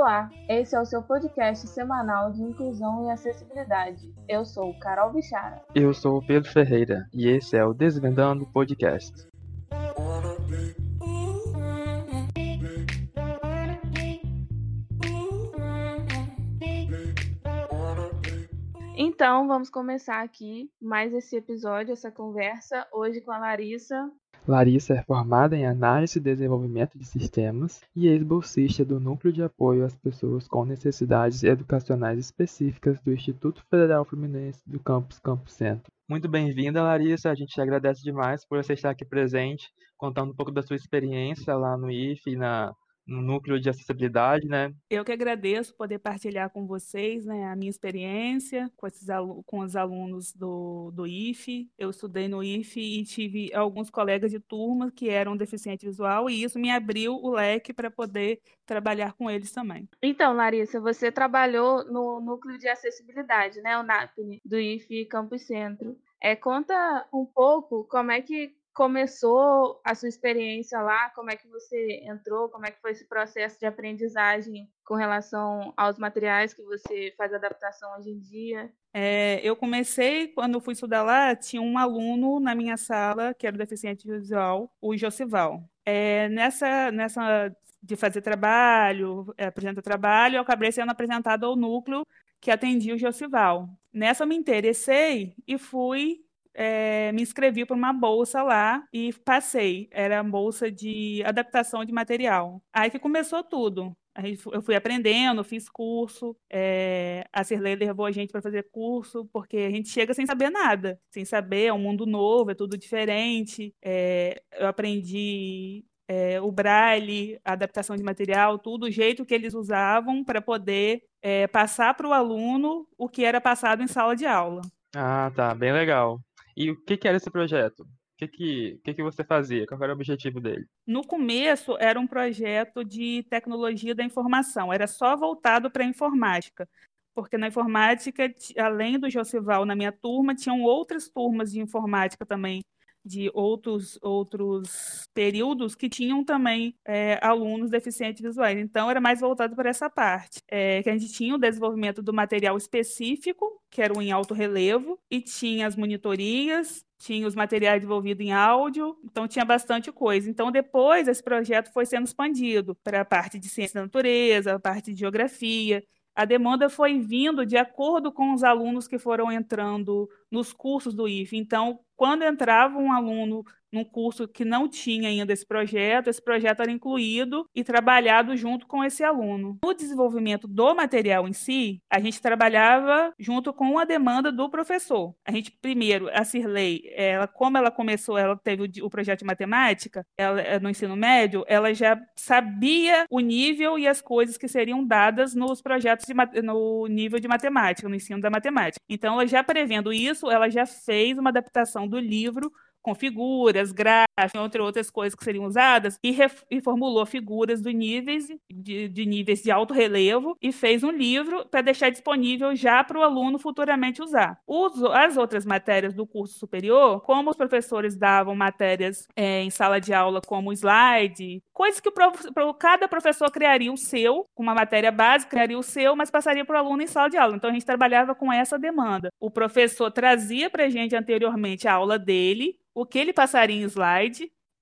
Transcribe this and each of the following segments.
Olá, esse é o seu podcast semanal de inclusão e acessibilidade. Eu sou Carol Bichara. Eu sou o Pedro Ferreira e esse é o Desvendando Podcast. Então, vamos começar aqui mais esse episódio, essa conversa, hoje com a Larissa. Larissa é formada em Análise e Desenvolvimento de Sistemas e ex-bolsista do Núcleo de Apoio às Pessoas com Necessidades Educacionais Específicas do Instituto Federal Fluminense do Campus Campo Centro. Muito bem-vinda, Larissa. A gente te agradece demais por você estar aqui presente, contando um pouco da sua experiência lá no IFE e na no núcleo de acessibilidade, né? Eu que agradeço poder partilhar com vocês, né, a minha experiência com, esses com os alunos do, do IFE. Eu estudei no IFE e tive alguns colegas de turma que eram deficiente visual e isso me abriu o leque para poder trabalhar com eles também. Então, Larissa, você trabalhou no núcleo de acessibilidade, né, o NAPNE, do IFE Campus Centro. É, conta um pouco como é que começou a sua experiência lá? Como é que você entrou? Como é que foi esse processo de aprendizagem com relação aos materiais que você faz adaptação hoje em dia? É, eu comecei, quando fui estudar lá, tinha um aluno na minha sala que era deficiente visual, o Josival. É, nessa, nessa de fazer trabalho, é, apresentar trabalho, eu acabei sendo apresentado ao núcleo que atendia o Josival. Nessa eu me interessei e fui é, me inscrevi para uma bolsa lá e passei. Era a bolsa de adaptação de material. Aí que começou tudo. Eu fui aprendendo, fiz curso. É, a Cirlei levou a gente para fazer curso, porque a gente chega sem saber nada, sem saber, é um mundo novo, é tudo diferente. É, eu aprendi é, o braille, a adaptação de material, tudo, o jeito que eles usavam para poder é, passar para o aluno o que era passado em sala de aula. Ah, tá, bem legal. E o que, que era esse projeto? O que, que, que, que você fazia? Qual era o objetivo dele? No começo, era um projeto de tecnologia da informação, era só voltado para a informática. Porque na informática, além do Josival na minha turma, tinham outras turmas de informática também de outros, outros períodos que tinham também é, alunos deficientes visuais. Então, era mais voltado para essa parte, é, que a gente tinha o desenvolvimento do material específico, que era o em alto relevo, e tinha as monitorias, tinha os materiais desenvolvidos em áudio, então tinha bastante coisa. Então, depois, esse projeto foi sendo expandido para a parte de ciência da natureza, a parte de geografia, a demanda foi vindo de acordo com os alunos que foram entrando nos cursos do IFE. Então, quando entrava um aluno num curso que não tinha ainda esse projeto, esse projeto era incluído e trabalhado junto com esse aluno. No desenvolvimento do material em si, a gente trabalhava junto com a demanda do professor. A gente, primeiro, a Cirlei, ela, como ela começou, ela teve o, o projeto de matemática, ela, eh, no ensino médio, ela já sabia o nível e as coisas que seriam dadas nos projetos de, no nível de matemática, no ensino da matemática. Então, ela já prevendo isso, ela já fez uma adaptação do livro com figuras, gráficos, entre outras coisas que seriam usadas, e, formulou figuras de níveis de, de, níveis de alto relevo e fez um livro para deixar disponível já para o aluno futuramente usar. As outras matérias do curso superior, como os professores davam matérias é, em sala de aula como slide, coisas que o prof, cada professor criaria o seu, com uma matéria básica, criaria o seu, mas passaria para o aluno em sala de aula. Então a gente trabalhava com essa demanda. O professor trazia para a gente anteriormente a aula dele, o que ele passaria em slide,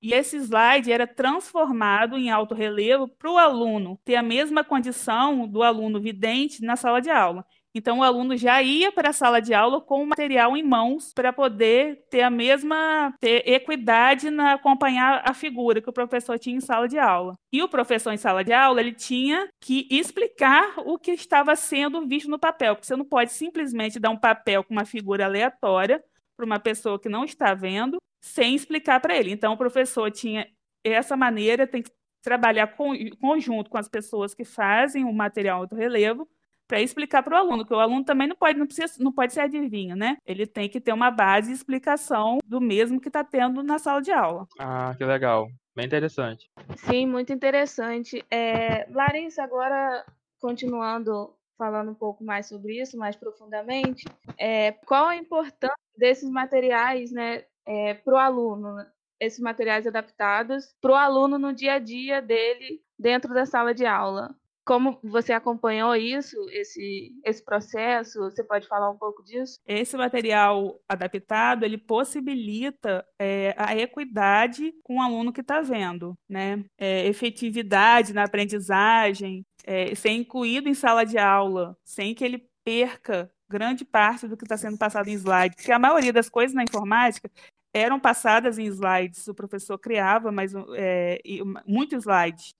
e esse slide era transformado em alto relevo para o aluno ter a mesma condição do aluno vidente na sala de aula. Então, o aluno já ia para a sala de aula com o material em mãos para poder ter a mesma ter equidade na acompanhar a figura que o professor tinha em sala de aula. E o professor em sala de aula, ele tinha que explicar o que estava sendo visto no papel, porque você não pode simplesmente dar um papel com uma figura aleatória para uma pessoa que não está vendo, sem explicar para ele. Então, o professor tinha essa maneira, tem que trabalhar com, conjunto com as pessoas que fazem o material do relevo para explicar para o aluno, que o aluno também não pode, não, precisa, não pode ser adivinho, né? Ele tem que ter uma base de explicação do mesmo que está tendo na sala de aula. Ah, que legal. Bem interessante. Sim, muito interessante. É, Larissa, agora continuando falando um pouco mais sobre isso, mais profundamente, é, qual a importância desses materiais né, é, para o aluno, né? esses materiais adaptados para o aluno no dia a dia dele dentro da sala de aula? como você acompanhou isso, esse, esse processo? Você pode falar um pouco disso? Esse material adaptado, ele possibilita é, a equidade com o aluno que está vendo, né? É, efetividade na aprendizagem, é, ser incluído em sala de aula, sem que ele perca grande parte do que está sendo passado em slides, porque a maioria das coisas na informática eram passadas em slides, o professor criava mas é, muitos slides.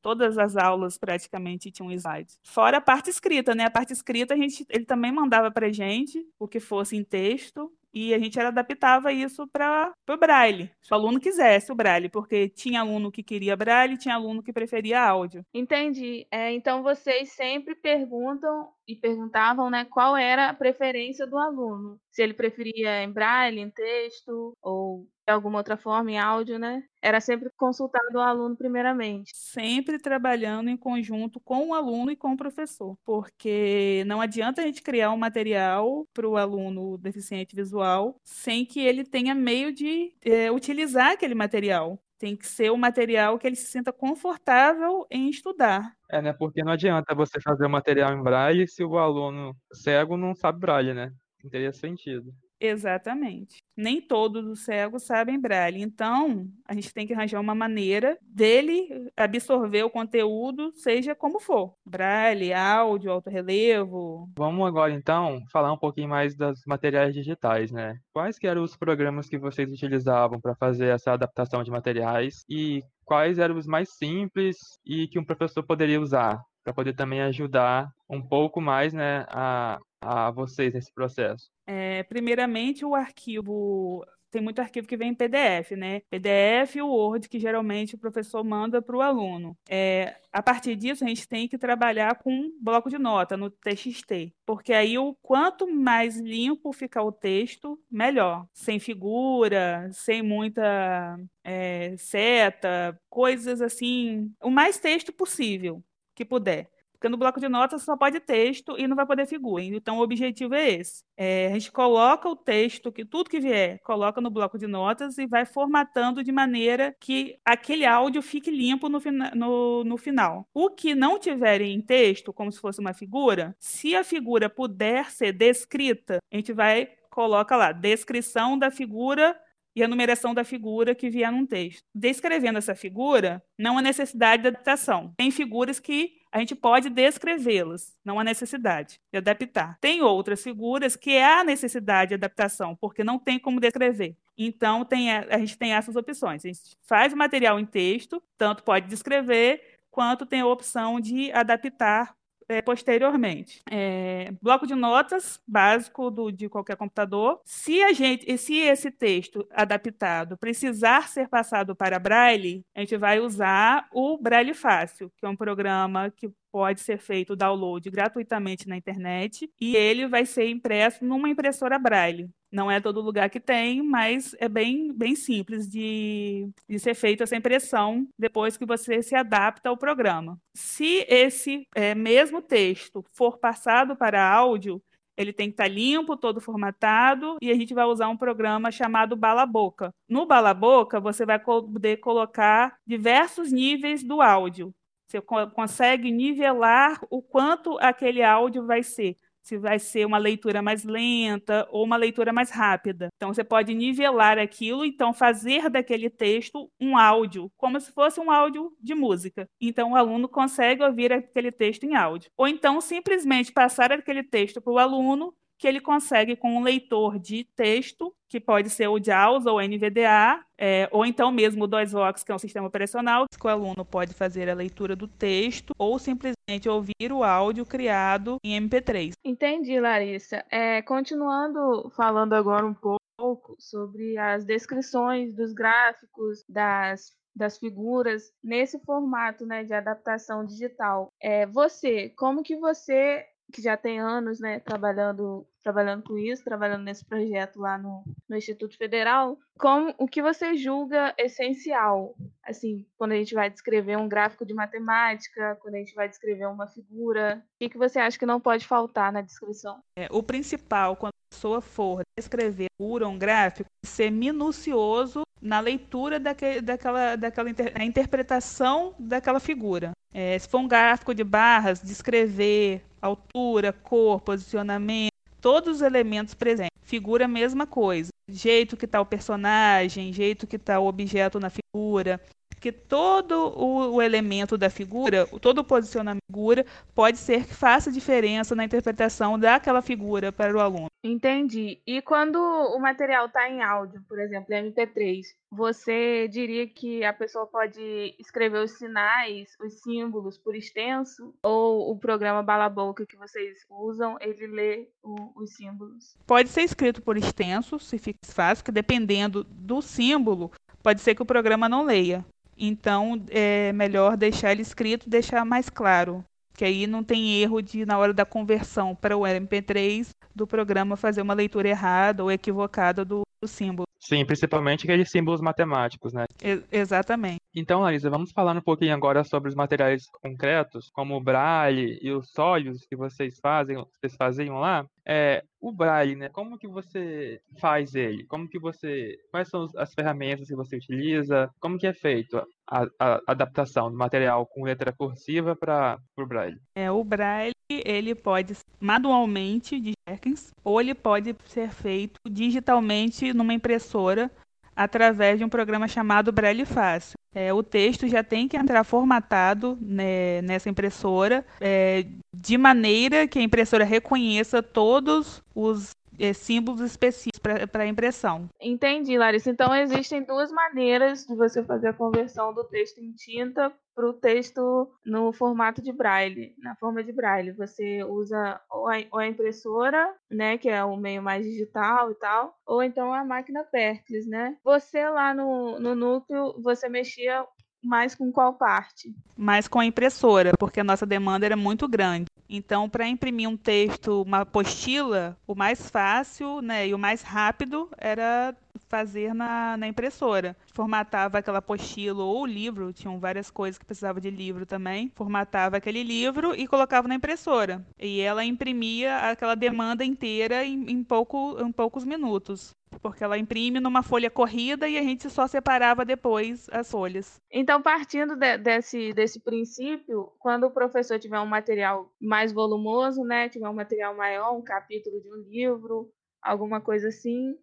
Todas as aulas praticamente tinham slides. Fora a parte escrita, né? A parte escrita a gente, ele também mandava para gente o que fosse em texto e a gente adaptava isso para o braille, se o aluno quisesse o braille, porque tinha aluno que queria braille, tinha aluno que preferia áudio. Entendi. É, então vocês sempre perguntam e perguntavam, né, qual era a preferência do aluno, se ele preferia em braille, em texto ou de alguma outra forma em áudio, né? Era sempre consultado o aluno primeiramente. Sempre trabalhando em conjunto com o aluno e com o professor, porque não adianta a gente criar um material para o aluno deficiente visual sem que ele tenha meio de é, utilizar aquele material. Tem que ser o um material que ele se sinta confortável em estudar. É, né? Porque não adianta você fazer o material em braille se o aluno cego não sabe braille, né? Não teria sentido. Exatamente. Nem todos os cegos sabem braille. Então, a gente tem que arranjar uma maneira dele absorver o conteúdo, seja como for. Braille, áudio, alto relevo. Vamos agora, então, falar um pouquinho mais dos materiais digitais, né? Quais eram os programas que vocês utilizavam para fazer essa adaptação de materiais e quais eram os mais simples e que um professor poderia usar para poder também ajudar um pouco mais né, a, a vocês nesse processo? É, primeiramente, o arquivo tem muito arquivo que vem em PDF, né? PDF e o Word, que geralmente o professor manda para o aluno. É, a partir disso, a gente tem que trabalhar com um bloco de nota no TXT, porque aí o quanto mais limpo ficar o texto, melhor. Sem figura, sem muita é, seta, coisas assim, o mais texto possível que puder. Porque no bloco de notas só pode texto e não vai poder figura. Então, o objetivo é esse. É, a gente coloca o texto, que tudo que vier, coloca no bloco de notas e vai formatando de maneira que aquele áudio fique limpo no, no, no final. O que não tiver em texto, como se fosse uma figura, se a figura puder ser descrita, a gente vai coloca lá descrição da figura e a numeração da figura que vier num texto. Descrevendo essa figura, não há necessidade de adaptação. Tem figuras que a gente pode descrevê-las, não há necessidade de adaptar. Tem outras figuras que há necessidade de adaptação, porque não tem como descrever. Então, tem, a gente tem essas opções. A gente faz o material em texto, tanto pode descrever, quanto tem a opção de adaptar é, posteriormente. É, bloco de notas básico do, de qualquer computador. Se a gente, se esse texto adaptado precisar ser passado para Braille, a gente vai usar o Braille Fácil, que é um programa que pode ser feito download gratuitamente na internet e ele vai ser impresso numa impressora Braille. Não é todo lugar que tem, mas é bem, bem simples de, de ser feita essa impressão depois que você se adapta ao programa. Se esse é, mesmo texto for passado para áudio, ele tem que estar limpo, todo formatado, e a gente vai usar um programa chamado Bala Boca. No Bala Boca, você vai poder colocar diversos níveis do áudio. Você consegue nivelar o quanto aquele áudio vai ser. Se vai ser uma leitura mais lenta ou uma leitura mais rápida. Então, você pode nivelar aquilo, então fazer daquele texto um áudio, como se fosse um áudio de música. Então, o aluno consegue ouvir aquele texto em áudio. Ou então, simplesmente passar aquele texto para o aluno que ele consegue com um leitor de texto, que pode ser o JAWS ou NVDA, é, ou então mesmo o DOSVox, que é um sistema operacional, que o aluno pode fazer a leitura do texto ou simplesmente ouvir o áudio criado em MP3. Entendi, Larissa. É, continuando falando agora um pouco sobre as descrições dos gráficos, das das figuras nesse formato né, de adaptação digital. É, você, como que você que já tem anos, né, trabalhando, trabalhando com isso, trabalhando nesse projeto lá no, no Instituto Federal, como o que você julga essencial, assim, quando a gente vai descrever um gráfico de matemática, quando a gente vai descrever uma figura, o que, que você acha que não pode faltar na descrição? É, o principal, quando a pessoa for descrever figura, um gráfico, é ser minucioso na leitura daquele, daquela, daquela inter, interpretação daquela figura. É, se for um gráfico de barras, descrever altura, cor, posicionamento, todos os elementos presentes. Figura, mesma coisa. Jeito que está o personagem, jeito que está o objeto na figura, porque todo o, o, elemento da figura, todo o posicionamento da figura, pode ser que faça diferença na interpretação daquela figura para o aluno. Entendi. E quando o material está em áudio, por exemplo, MP3, você diria que a pessoa pode escrever os sinais, os símbolos por extenso? Ou o programa Bala Boca que vocês usam, ele lê o, os símbolos? Pode ser escrito por extenso, se fica fácil, que dependendo do símbolo, pode ser que o programa não leia. Então, é melhor deixar ele escrito, deixar mais claro, que aí não tem erro de na hora da conversão para o MP3 do programa fazer uma leitura errada ou equivocada do, do símbolo. Sim, principalmente aqueles símbolos matemáticos, né? E exatamente. Então, Larissa, vamos falar um pouquinho agora sobre os materiais concretos, como o braille e os sólidos que vocês fazem, vocês faziam lá. É, o braille, né? Como que você faz ele? Como que você, quais são as ferramentas que você utiliza? Como que é feito a, a adaptação do material com letra cursiva para o braille? É, o braille ele pode manualmente de Jenkins ou ele pode ser feito digitalmente numa impressora através de um programa chamado Braille Fácil. É, o texto já tem que entrar formatado né, nessa impressora é, de maneira que a impressora reconheça todos os é, símbolos específicos para impressão. Entendi, Larissa. Então existem duas maneiras de você fazer a conversão do texto em tinta para o texto no formato de braille, na forma de braille. Você usa ou a, ou a, impressora, né, que é o meio mais digital e tal, ou então a máquina Pericles, né? Você lá no, no núcleo, você mexia mais com qual parte? Mais com a impressora, porque a nossa demanda era muito grande. Então, para imprimir um texto, uma apostila, o mais fácil né, e o mais rápido era fazer na, na impressora. Formatava aquela apostila ou livro, tinham várias coisas que precisava de livro também. Formatava aquele livro e colocava na impressora. E ela imprimia aquela demanda inteira em, em, pouco, em poucos minutos porque ela imprime numa folha corrida e a gente só separava depois as folhas. Então, partindo de, desse, desse princípio, quando o professor tiver um material mais volumoso, né, tiver um material maior, um capítulo de um livro, alguma coisa assim,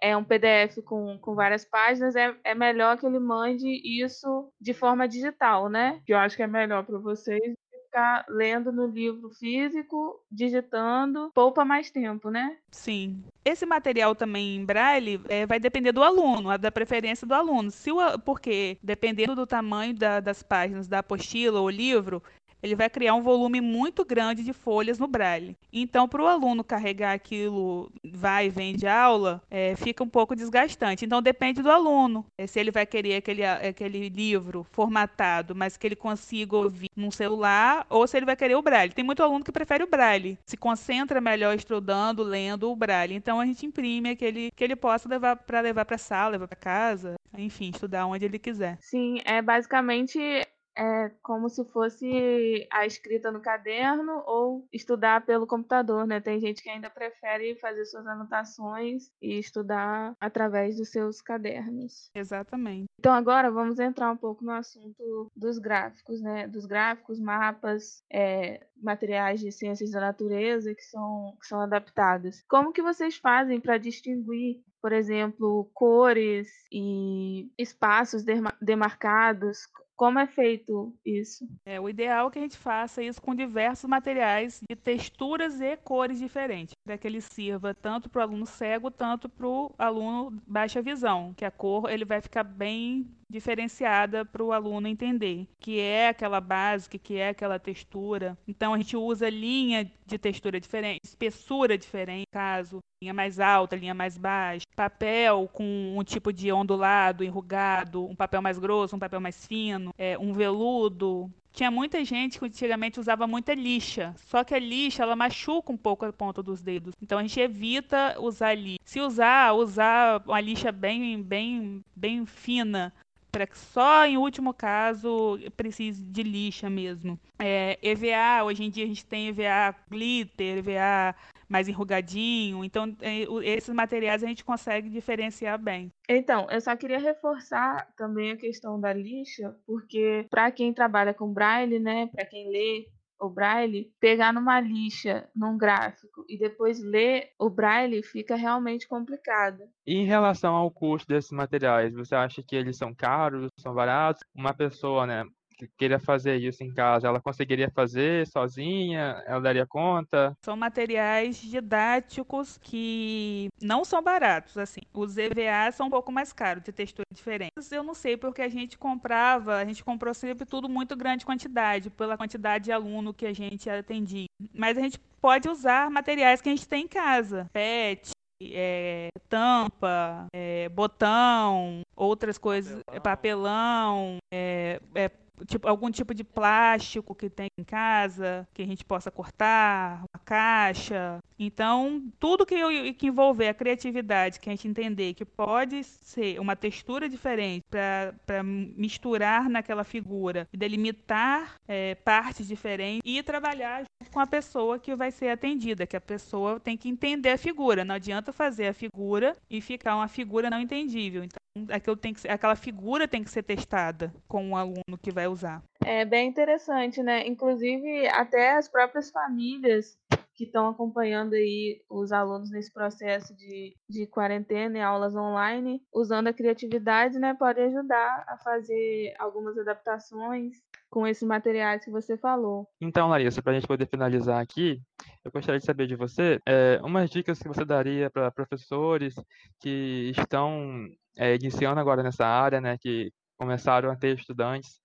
é um PDF com, com várias páginas, é, é melhor que ele mande isso de forma digital, né? Que eu acho que é melhor para vocês ficar lendo no livro físico, digitando, poupa mais tempo, né? Sim. Esse material também em braille é, vai depender do aluno, da preferência do aluno. Se o, porque, dependendo do tamanho da, das páginas da apostila ou livro, ele vai criar um volume muito grande de folhas no braille. Então, para o aluno carregar aquilo, vai e vem de aula, é, fica um pouco desgastante. Então, depende do aluno. É, se ele vai querer aquele, aquele livro formatado, mas que ele consiga ouvir num celular, ou se ele vai querer o braille. Tem muito aluno que prefere o braille, se concentra melhor estudando, lendo o braille. Então, a gente imprime aquele que ele possa levar para levar para sala, levar para casa, enfim, estudar onde ele quiser. Sim, é basicamente é como se fosse a escrita no caderno ou estudar pelo computador, né? Tem gente que ainda prefere fazer suas anotações e estudar através dos seus cadernos. Exatamente. Então agora vamos entrar um pouco no assunto dos gráficos, né? Dos gráficos, mapas, é, materiais de ciências da natureza que são, que são adaptados. Como que vocês fazem para distinguir por exemplo, cores e espaços demarcados como é feito isso? É, o ideal é que a gente faça isso com diversos materiais de texturas e cores diferentes, para que ele sirva tanto para o aluno cego, tanto para o aluno baixa visão, que a cor ele vai ficar bem diferenciada para o aluno entender, que é aquela básica, que é aquela textura. Então a gente usa linha de textura diferente, espessura diferente, caso linha mais alta, linha mais baixa, papel com um tipo de ondulado, enrugado, um papel mais grosso, um papel mais fino, é, um veludo. Tinha muita gente que antigamente usava muita lixa, só que a lixa ela machuca um pouco a ponta dos dedos. Então a gente evita usar lixa. Se usar, usar uma lixa bem, bem, bem fina, para que só em último caso precise de lixa mesmo. É, EVA, hoje em dia a gente tem EVA glitter, EVA mais enrugadinho. Então, é, esses materiais a gente consegue diferenciar bem. Então, eu só queria reforçar também a questão da lixa, porque para quem trabalha com braille, né, para quem lê o braille, pegar numa lixa, num gráfico e depois ler o braille fica realmente complicado. E em relação ao custo desses materiais, você acha que eles são caros, são baratos? Uma pessoa, né, queira fazer isso em casa, ela conseguiria fazer sozinha? Ela daria conta? São materiais didáticos que não são baratos, assim. Os EVA são um pouco mais caros, de textura diferente. Eu não sei porque a gente comprava, a gente comprou sempre tudo muito grande quantidade, pela quantidade de aluno que a gente atendia. Mas a gente pode usar materiais que a gente tem em casa, PET, é, tampa, é, botão, outras coisas, papelão, papelão é, é tipo, algum tipo de plástico que tem em casa, que a gente possa cortar, uma caixa. Então, tudo que, que envolver a criatividade, que a gente entender que pode ser uma textura diferente para misturar naquela figura, delimitar é, partes diferentes e trabalhar com a pessoa que vai ser atendida, que a pessoa tem que entender a figura. Não adianta fazer a figura e ficar uma figura não entendível. Então, aquilo tem que ser, aquela figura tem que ser testada com o aluno que vai usar. É bem interessante, né? Inclusive, até as próprias famílias que estão acompanhando aí os alunos nesse processo de, de quarentena e aulas online, usando a criatividade, né, pode ajudar a fazer algumas adaptações com esses materiais que você falou. Então, Larissa, para a gente poder finalizar aqui, eu gostaria de saber de você é, umas dicas que você daria para professores que estão é, iniciando agora nessa área, né, que começaram a ter estudantes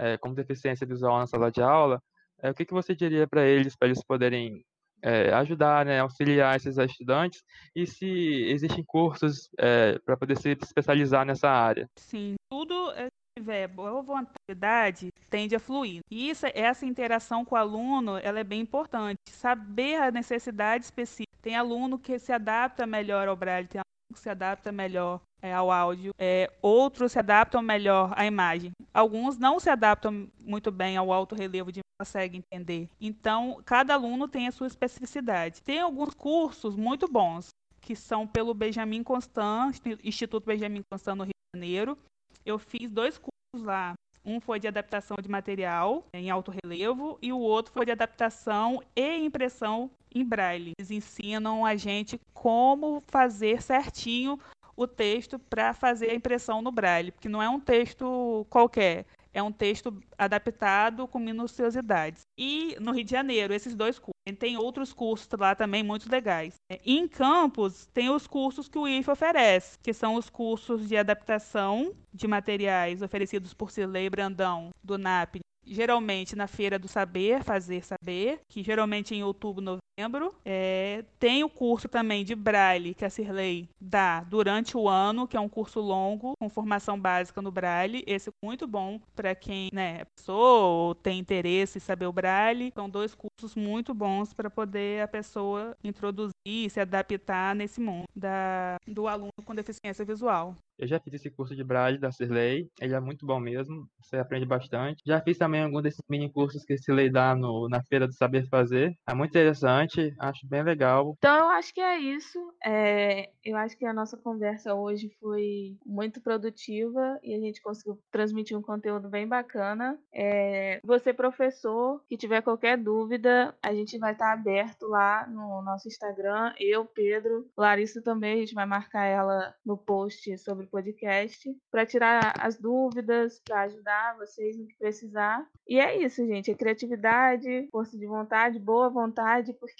é, com deficiência visual na sala de aula, é, o que, que você diria para eles, para eles poderem é, ajudar, né, auxiliar esses estudantes e se existem cursos é, para poder se especializar nessa área? Sim, tudo é tiver boa vontade, tende a fluir. E isso, essa interação com o aluno, ela é bem importante. Saber a necessidade específica. Tem aluno que se adapta melhor ao braille, tem se adapta melhor é, ao áudio, é, outros se adaptam melhor à imagem. Alguns não se adaptam muito bem ao alto relevo de consegue entender. Então, cada aluno tem a sua especificidade. Tem alguns cursos muito bons que são pelo Benjamin Constant, Instituto Benjamin Constant no Rio de Janeiro. Eu fiz dois cursos lá. Um foi de adaptação de material em alto relevo e o outro foi de adaptação e impressão em braille. Eles ensinam a gente como fazer certinho o texto para fazer a impressão no braille, porque não é um texto qualquer, é um texto adaptado com minuciosidades. E no Rio de Janeiro, esses dois cursos. Tem outros cursos lá também muito legais. E em Campos, tem os cursos que o IF oferece, que são os cursos de adaptação de materiais oferecidos por Cirlei Brandão, do NAP, geralmente na Feira do Saber, Fazer Saber, que geralmente é em outubro, novembro. É, tem o curso também de Braille, que a Cirlei dá durante o ano, que é um curso longo, com formação básica no Braille. Esse é muito bom para quem né, é pessoa ou tem interesse em saber o Braille. São dois cursos muito bons para poder a pessoa introduzir e se adaptar nesse mundo da, do aluno com deficiência visual. Eu já fiz esse curso de Braille da Cirlei, ele é muito bom mesmo, você aprende bastante. Já fiz também algum desses mini cursos que a Cirlei dá no, na Feira do Saber Fazer, é muito interessante, acho bem legal. Então eu acho que é isso, é, eu acho que a nossa conversa hoje foi muito produtiva e a gente conseguiu transmitir um conteúdo bem bacana. É, você, professor, que tiver qualquer dúvida, a gente vai estar aberto lá no nosso Instagram, eu, Pedro, Larissa também, a gente vai marcar ela no post sobre o podcast, para tirar as dúvidas, para ajudar vocês no que precisar. E é isso, gente. É criatividade, força de vontade, boa vontade, porque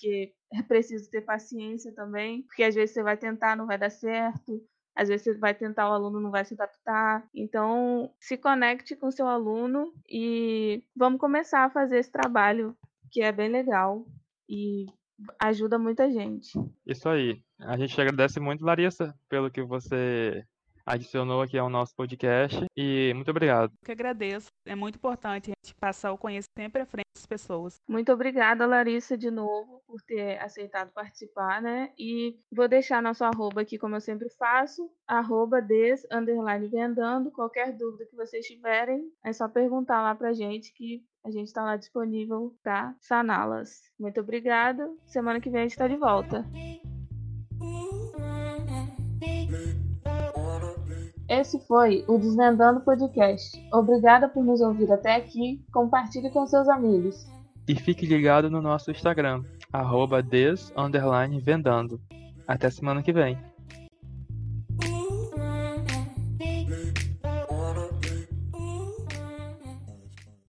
é preciso ter paciência também, porque às vezes você vai tentar, não vai dar certo. Às vezes você vai tentar, o aluno não vai se adaptar. Então, se conecte com seu aluno e vamos começar a fazer esse trabalho, que é bem legal e ajuda muita gente. Isso aí. A gente agradece muito, Larissa, pelo que você adicionou aqui ao nosso podcast e muito obrigado. Eu que agradeço. É muito importante a gente passar o conhecimento sempre à frente das pessoas. Muito obrigada, Larissa, de novo, por ter aceitado participar, né? E vou deixar nosso arroba aqui, como eu sempre faço, arroba des, underline vendando. Qualquer dúvida que vocês tiverem, é só perguntar lá pra gente que a gente está lá disponível para saná-las. Muito obrigada. Semana que vem a gente está de volta. Esse foi o Desvendando Podcast. Obrigada por nos ouvir até aqui. Compartilhe com seus amigos. E fique ligado no nosso Instagram, arroba. Até semana que vem.